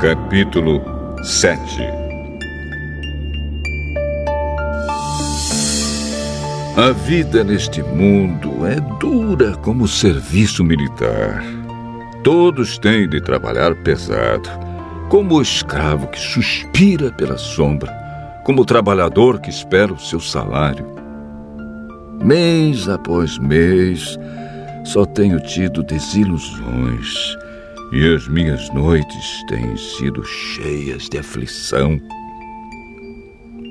Capítulo 7 A vida neste mundo é dura como o serviço militar. Todos têm de trabalhar pesado, como o escravo que suspira pela sombra, como o trabalhador que espera o seu salário. Mês após mês, só tenho tido desilusões e as minhas noites têm sido cheias de aflição.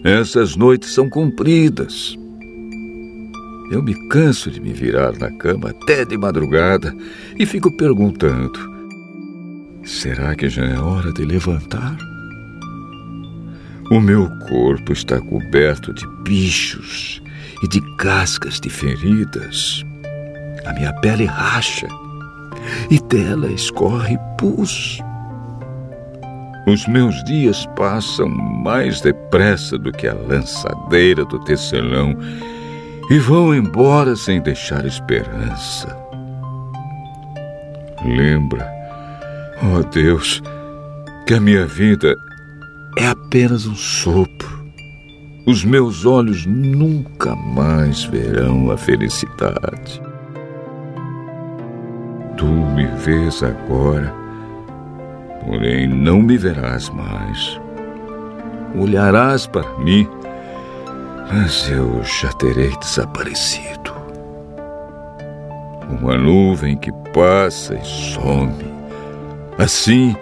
Essas noites são compridas. Eu me canso de me virar na cama até de madrugada e fico perguntando: será que já é hora de levantar? O meu corpo está coberto de bichos e de cascas de feridas. A minha pele racha e dela escorre pus. Os meus dias passam mais depressa do que a lançadeira do tecelão e vão embora sem deixar esperança. Lembra, ó oh Deus, que a minha vida é apenas um sopro. Os meus olhos nunca mais verão a felicidade. Tu me vês agora, porém não me verás mais. Olharás para mim, mas eu já terei desaparecido. Uma nuvem que passa e some. Assim,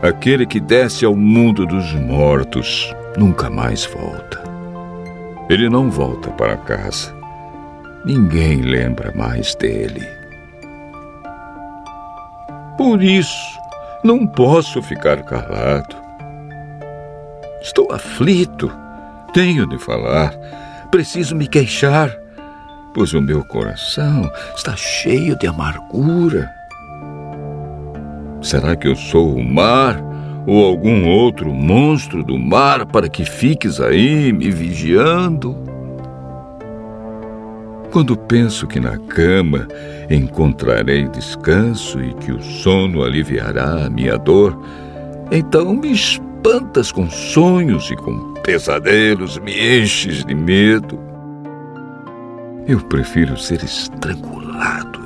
aquele que desce ao mundo dos mortos nunca mais volta. Ele não volta para casa. Ninguém lembra mais dele. Por isso, não posso ficar calado. Estou aflito. Tenho de falar. Preciso me queixar, pois o meu coração está cheio de amargura. Será que eu sou o mar ou algum outro monstro do mar para que fiques aí me vigiando? Quando penso que na cama encontrarei descanso e que o sono aliviará a minha dor, então me espantas com sonhos e com pesadelos, me enches de medo. Eu prefiro ser estrangulado.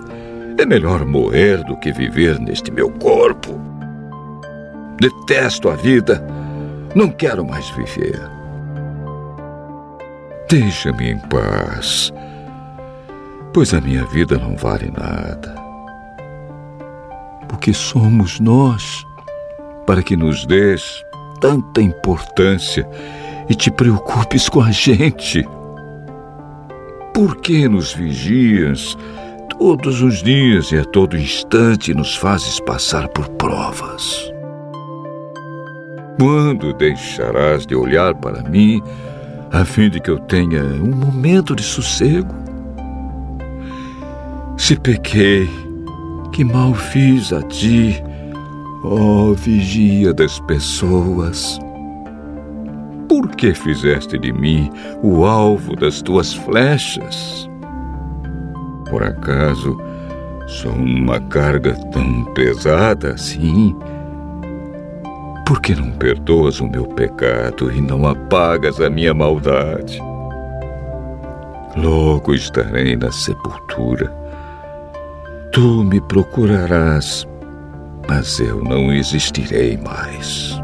É melhor morrer do que viver neste meu corpo. Detesto a vida. Não quero mais viver. Deixa-me em paz pois a minha vida não vale nada. O que somos nós para que nos dês tanta importância e te preocupes com a gente? Por que nos vigias todos os dias e a todo instante nos fazes passar por provas? Quando deixarás de olhar para mim a fim de que eu tenha um momento de sossego? Se pequei, que mal fiz a ti, ó vigia das pessoas. Por que fizeste de mim o alvo das tuas flechas? Por acaso sou uma carga tão pesada assim? Por que não perdoas o meu pecado e não apagas a minha maldade? Logo estarei na sepultura Tu me procurarás, mas eu não existirei mais.